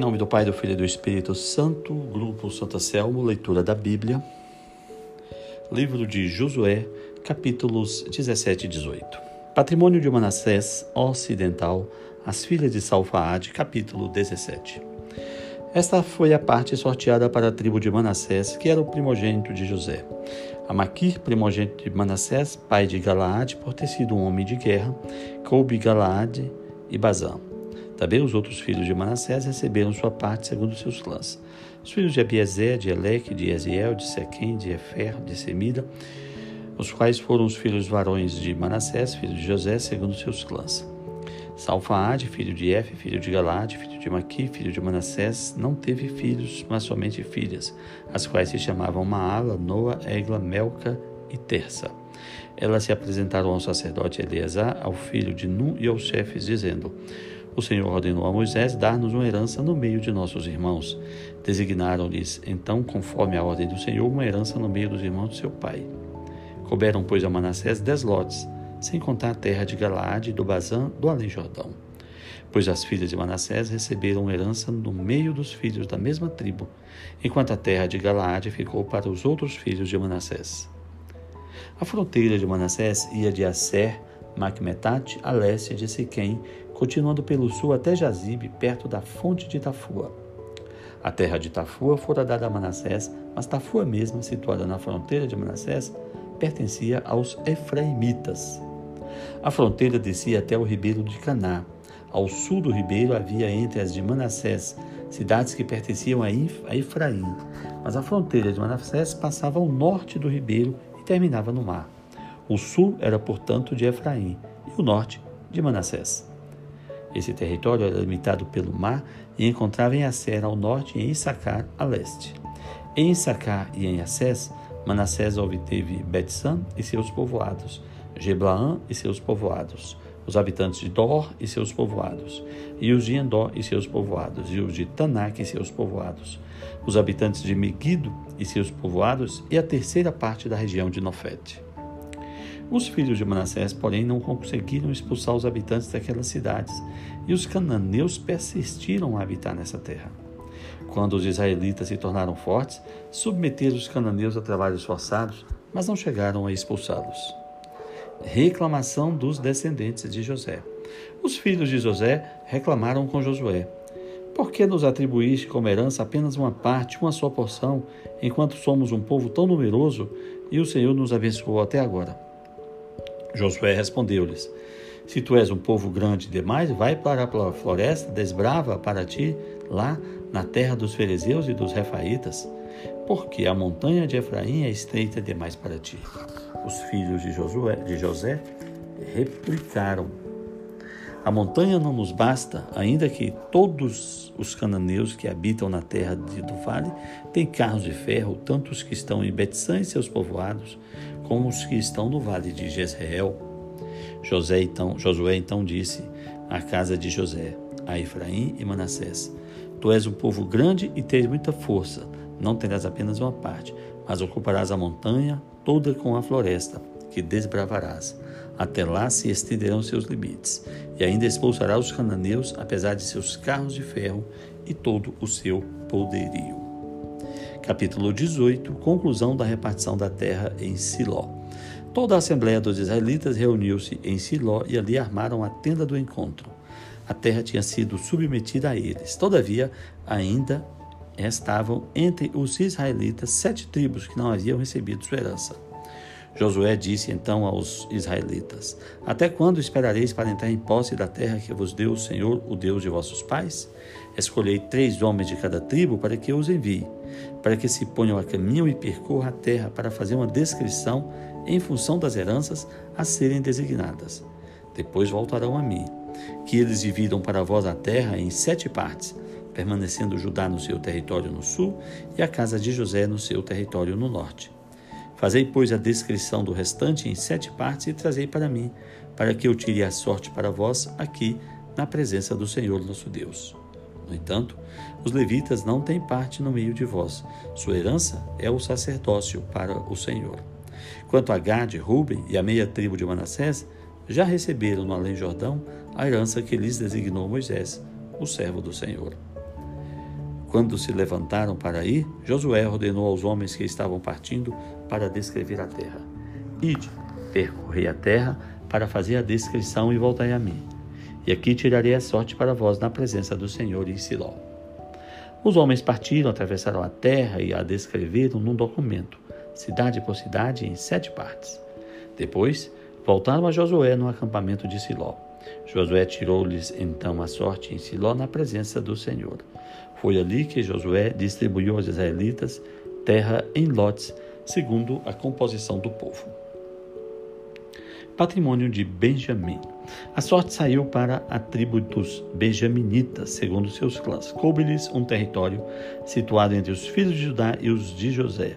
nome do Pai, do Filho e do Espírito Santo, Grupo Santa Selmo, leitura da Bíblia, livro de Josué, capítulos 17 e 18. Patrimônio de Manassés Ocidental, as filhas de Salfaade, capítulo 17. Esta foi a parte sorteada para a tribo de Manassés, que era o primogênito de José. Amaquir, primogênito de Manassés, pai de Galaade, por ter sido um homem de guerra, coube Galaade e Bazã. Também os outros filhos de Manassés receberam sua parte segundo seus clãs. Os filhos de Abiezer, de Eleque, de Eziel, de Sequem, de Efer, de Semida, os quais foram os filhos varões de Manassés, filho de José, segundo seus clãs. Salfaade, filho de Efe, filho de Galade, filho de Maqui, filho de Manassés, não teve filhos, mas somente filhas, as quais se chamavam Maala, Noa, Egla, Melca e Terça. Elas se apresentaram ao sacerdote Eleazar, ao filho de Nun e aos chefes, dizendo: o Senhor ordenou a Moisés dar-nos uma herança no meio de nossos irmãos. Designaram-lhes, então, conforme a ordem do Senhor, uma herança no meio dos irmãos de seu pai. Couberam, pois, a Manassés dez lotes, sem contar a terra de Galaade, do Bazã, do Além Jordão. Pois as filhas de Manassés receberam herança no meio dos filhos da mesma tribo, enquanto a terra de Galaade ficou para os outros filhos de Manassés. A fronteira de Manassés ia de Asser, Macmetate, a leste de Siquém, continuando pelo sul até Jazibe, perto da fonte de Tafua. A terra de Tafua fora dada a Manassés, mas Tafua mesma, situada na fronteira de Manassés, pertencia aos Efraimitas. A fronteira descia até o ribeiro de Caná. Ao sul do ribeiro havia entre as de Manassés cidades que pertenciam a Efraim, mas a fronteira de Manassés passava ao norte do ribeiro e terminava no mar. O sul era, portanto, de Efraim e o norte de Manassés. Esse território era limitado pelo mar e encontrava em Asser ao norte e em Issacar a leste. Em Issacar e em Assés, Manassés obteve Betsan e seus povoados, Geblaã e seus povoados, os habitantes de Dor e seus povoados, e os de Endor e seus povoados, e os de Tanak e seus povoados, os habitantes de Megido e seus povoados, e a terceira parte da região de Nofete. Os filhos de Manassés, porém, não conseguiram expulsar os habitantes daquelas cidades, e os cananeus persistiram a habitar nessa terra. Quando os israelitas se tornaram fortes, submeteram os cananeus a trabalhos forçados, mas não chegaram a expulsá-los. Reclamação dos descendentes de José. Os filhos de José reclamaram com Josué: Por que nos atribuíste como herança apenas uma parte, uma só porção, enquanto somos um povo tão numeroso e o Senhor nos abençoou até agora? Josué respondeu-lhes: Se tu és um povo grande demais, vai para a floresta, desbrava para ti lá na terra dos fariseus e dos refaítas, porque a montanha de Efraim é estreita demais para ti. Os filhos de, Josué, de José replicaram: A montanha não nos basta, ainda que todos os cananeus que habitam na terra do vale têm carros de ferro, tanto os que estão em Betsã e seus povoados, como os que estão no vale de Jezreel. José então, Josué então disse à casa de José, a Efraim e Manassés: Tu és um povo grande e tens muita força, não terás apenas uma parte, mas ocuparás a montanha toda com a floresta, que desbravarás. Até lá se estenderão seus limites, e ainda expulsarás os cananeus, apesar de seus carros de ferro e todo o seu poderio. Capítulo 18 Conclusão da repartição da terra em Siló. Toda a assembleia dos israelitas reuniu-se em Siló e ali armaram a tenda do encontro. A terra tinha sido submetida a eles. Todavia, ainda estavam entre os israelitas sete tribos que não haviam recebido sua herança. Josué disse então aos israelitas: Até quando esperareis para entrar em posse da terra que vos deu o Senhor, o Deus de vossos pais? Escolhei três homens de cada tribo para que os envie, para que se ponham a caminho e percorram a terra para fazer uma descrição em função das heranças a serem designadas. Depois voltarão a mim, que eles dividam para vós a terra em sete partes, permanecendo Judá no seu território no sul e a casa de José no seu território no norte Fazei, pois, a descrição do restante em sete partes e trazei para mim, para que eu tire a sorte para vós aqui, na presença do Senhor nosso Deus. No entanto, os levitas não têm parte no meio de vós. Sua herança é o sacerdócio para o Senhor. Quanto a Gade, Ruben e a meia tribo de Manassés, já receberam no além Jordão a herança que lhes designou Moisés, o servo do Senhor. Quando se levantaram para ir, Josué ordenou aos homens que estavam partindo para descrever a terra: Ide, percorrei a terra para fazer a descrição e voltai a mim. E aqui tirarei a sorte para vós na presença do Senhor em Siló. Os homens partiram, atravessaram a terra e a descreveram num documento, cidade por cidade, em sete partes. Depois, voltaram a Josué no acampamento de Siló. Josué tirou-lhes então a sorte em Siló na presença do Senhor. Foi ali que Josué distribuiu aos israelitas terra em lotes, segundo a composição do povo. Patrimônio de Benjamim. A sorte saiu para a tribo dos Benjaminitas, segundo seus clãs. Coube-lhes um território situado entre os filhos de Judá e os de José.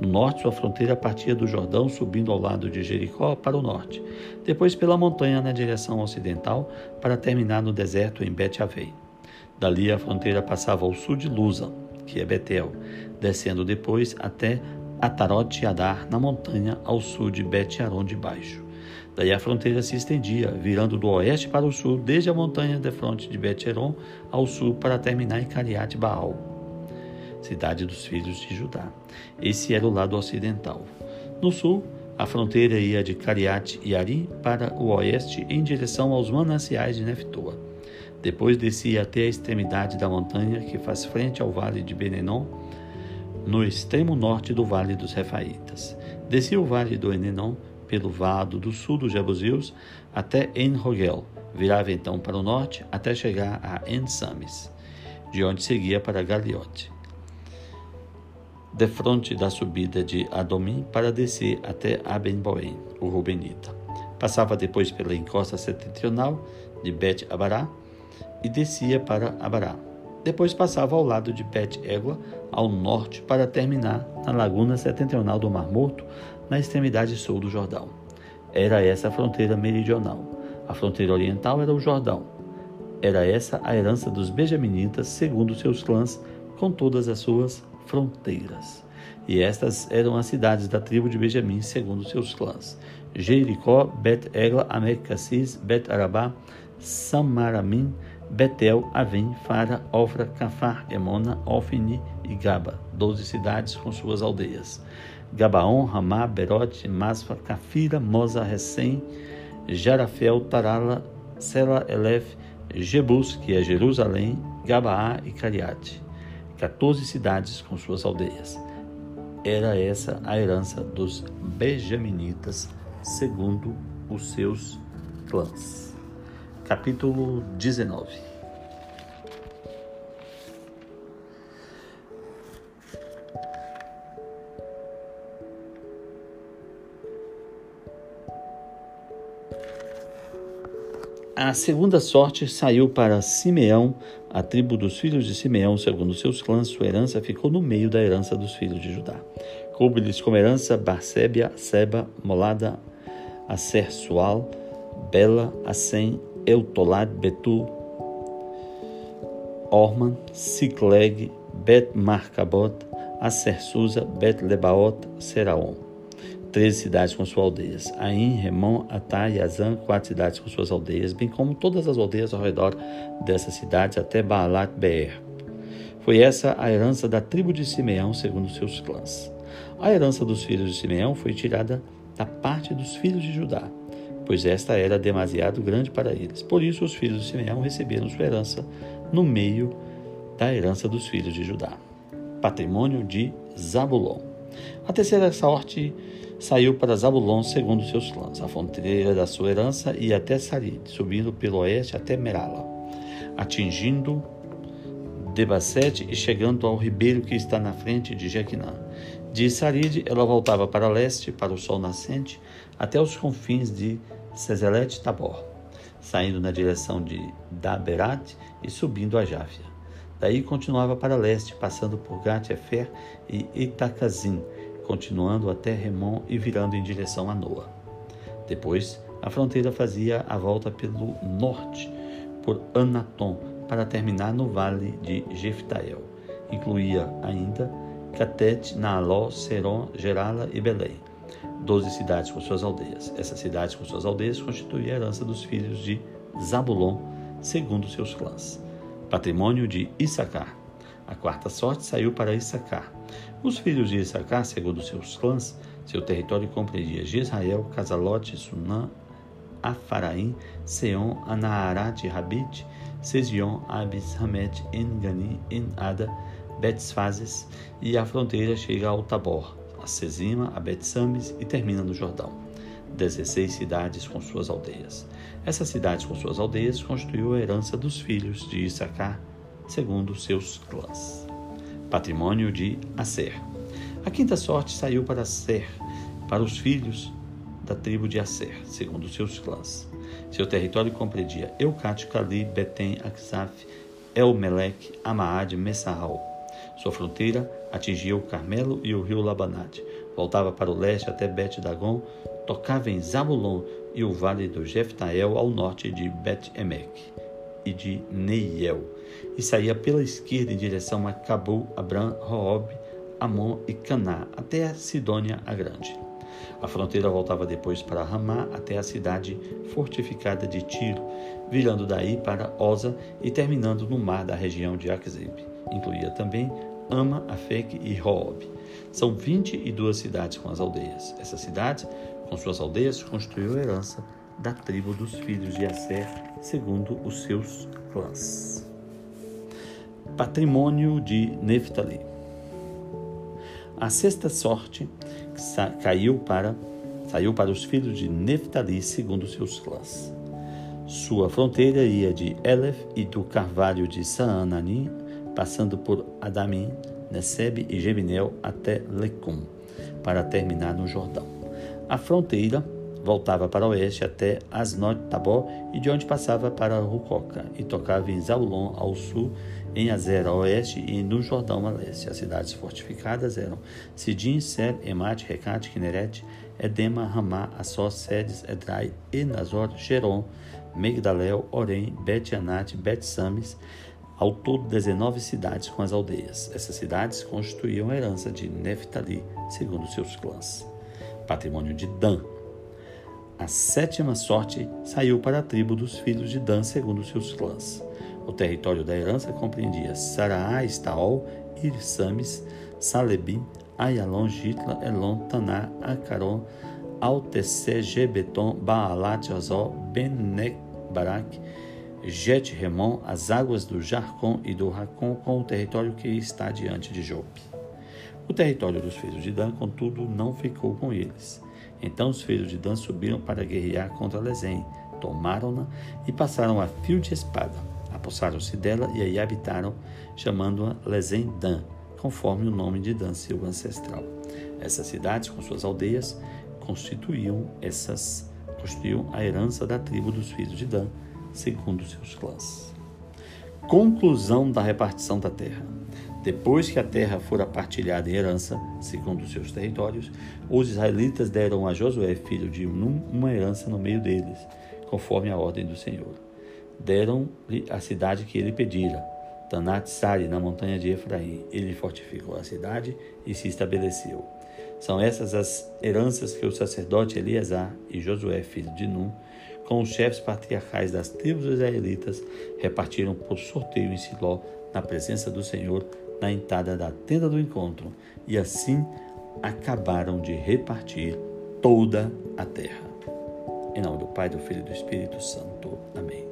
No norte, sua fronteira partia do Jordão, subindo ao lado de Jericó para o norte, depois pela montanha na direção ocidental, para terminar no deserto em Bet-Avei. Dali a fronteira passava ao sul de Lusa, que é Betel, descendo depois até Atarote Adar, na montanha ao sul de Bet-Aron de Baixo. Daí a fronteira se estendia, virando do oeste para o sul, desde a montanha de fronte de Bet-Aron ao sul, para terminar em Cariate Baal, cidade dos filhos de Judá. Esse era o lado ocidental. No sul, a fronteira ia de Cariate e Ari para o oeste, em direção aos mananciais de Neftoa. Depois descia até a extremidade da montanha que faz frente ao vale de Benenon, no extremo norte do vale dos Refaitas. Descia o vale do Enenon pelo vado do sul dos Jebuseus até En-Rogel. Virava então para o norte até chegar a En-Samis, de onde seguia para Galiote. De frente da subida de Adomim para descer até Abenboém, o Rubenita. Passava depois pela encosta setentrional de Bet-Abará, e descia para Abará. Depois passava ao lado de Bet Égua, ao norte, para terminar na laguna setentrional do Mar Morto, na extremidade sul do Jordão. Era essa a fronteira meridional. A fronteira oriental era o Jordão. Era essa a herança dos benjaminitas, segundo seus clãs, com todas as suas fronteiras. E estas eram as cidades da tribo de Benjamim, segundo seus clãs: Jericó, Bet-Egla, Amec-Cassis, Bet-Arabá, Samaramim, Betel, Avim, Fara, Ofra, Cafar, Emona, Ofni e Gaba, doze cidades com suas aldeias. Gabaon, Ramá, Berote, Masfa, Cafira, Moza, Recém, Jarafel, Tarala, Sela, Elef, Jebus, que é Jerusalém, Gabaá e Cariate. Quatorze cidades com suas aldeias. Era essa a herança dos benjaminitas, segundo os seus clãs capítulo 19. A segunda sorte saiu para Simeão, a tribo dos filhos de Simeão, segundo seus clãs, sua herança ficou no meio da herança dos filhos de Judá. Coube-lhes como herança Barsébia, Seba, Molada, Acer, Sual, Bela, Assem, Eutolad, Betu, Orman, Sicleg, Bet Marcabot, Acersusa, Bet Lebaot, Seraon. Treze cidades com suas aldeias. Ain, Remon, Atá e Azan, quatro cidades com suas aldeias, bem como todas as aldeias ao redor dessas cidades até Baalat Beer. Foi essa a herança da tribo de Simeão, segundo seus clãs. A herança dos filhos de Simeão foi tirada da parte dos filhos de Judá pois esta era demasiado grande para eles. Por isso, os filhos de Simeão receberam sua herança no meio da herança dos filhos de Judá. Patrimônio de Zabulon. A terceira sorte saiu para Zabulon segundo seus clãs. A fronteira da sua herança ia até Sarid, subindo pelo oeste até Merala, atingindo Debacete e chegando ao ribeiro que está na frente de Jequinã. De Sarid, ela voltava para leste, para o sol nascente, até os confins de Sezelet Tabor, saindo na direção de Daberat e subindo a Jáfia. Daí continuava para leste, passando por Gat-Efer e Itacazim, continuando até Remon e virando em direção a Noa. Depois, a fronteira fazia a volta pelo norte, por Anatom, para terminar no vale de Jeftael. Incluía ainda Catet, Naaló, Seron, Gerala e Belém doze cidades com suas aldeias. Essas cidades com suas aldeias constituem a herança dos filhos de Zabulon, segundo seus clãs. Patrimônio de Issacar. A quarta sorte saiu para Issacar. Os filhos de Issacar, segundo seus clãs, seu território compreendia Israel, Casalote, Sunã, Afaraim, Seon, Anaharat, Rabit, Sezion, Abis, Hamed, Engani, Enada, Betzfazes, e a fronteira chega ao Tabor, a Sezima, a Betsames e termina no Jordão. Dezesseis cidades com suas aldeias. Essas cidades com suas aldeias constituiu a herança dos filhos de Issacar, segundo seus clãs. Patrimônio de Aser. A quinta sorte saiu para Ser, para os filhos da tribo de Aser, segundo seus clãs. Seu território compreendia Eucate, Cali, Betem, Aksaf, Elmelec, Amaad, Messahal. Sua fronteira atingia o Carmelo e o rio Labanate. Voltava para o leste até Bet-Dagon, tocava em Zabulon e o vale do Jeftael ao norte de Bet-Emek e de Neiel, e saía pela esquerda em direção a Cabo, Abram, Roob, Amon e Caná, até a Sidônia a Grande. A fronteira voltava depois para Ramá até a cidade fortificada de Tiro, virando daí para Osa e terminando no mar da região de Akzib. Incluía também Ama, Afek e Roob. São 22 cidades com as aldeias. Essas cidades, com suas aldeias, construiu a herança da tribo dos filhos de Aser, segundo os seus clãs. Patrimônio de Neftali. A sexta sorte caiu para saiu para os filhos de Neftali segundo seus clãs. Sua fronteira ia de Elef e do carvalho de Saananim, passando por Adamim, Neseb e Jebinel até Lecum, para terminar no Jordão. A fronteira voltava para o oeste até Asnot Tabor e de onde passava para Rucoca e tocava em Zaulon ao sul em Azer a oeste e no Jordão a leste. As cidades fortificadas eram Sidim, Ser, Emate, Recate, Kineret, Edema, Ramá, Assó, Sedes, Edrai, Enazor, Geron, Migdalel, Orem, Bet-Anat, Bet-Sames, ao todo 19 cidades com as aldeias. Essas cidades constituíam a herança de Neftali, segundo seus clãs. Patrimônio de Dan. A sétima sorte saiu para a tribo dos filhos de Dan, segundo seus clãs. O território da herança compreendia Saraá, Estaol, Irsames, Salebim, Ayalon, Gitla, Elon, Taná, Acaron, Altesse, Gebeton, Baalat, Azó, Benek, Barak, Jet Remon, as águas do Jarcon e do Racon, com o território que está diante de Jope. O território dos filhos de Dan, contudo, não ficou com eles. Então os filhos de Dan subiram para guerrear contra Lezém, tomaram-na e passaram a fio de espada apossaram-se dela e aí habitaram, chamando-a Lezem-Dan, conforme o nome de Dan, seu ancestral. Essas cidades, com suas aldeias, constituíam essas constituíam a herança da tribo dos filhos de Dan, segundo seus clãs. Conclusão da repartição da terra. Depois que a terra fora partilhada em herança, segundo seus territórios, os israelitas deram a Josué, filho de Num, uma herança no meio deles, conforme a ordem do Senhor deram-lhe a cidade que ele pedira, Tanat-Sari, na montanha de Efraim. Ele fortificou a cidade e se estabeleceu. São essas as heranças que o sacerdote Eleazar e Josué, filho de Num, com os chefes patriarcais das tribos israelitas, repartiram por sorteio em Siló, na presença do Senhor, na entrada da tenda do encontro, e assim acabaram de repartir toda a terra. Em nome do Pai, do Filho e do Espírito Santo. Amém.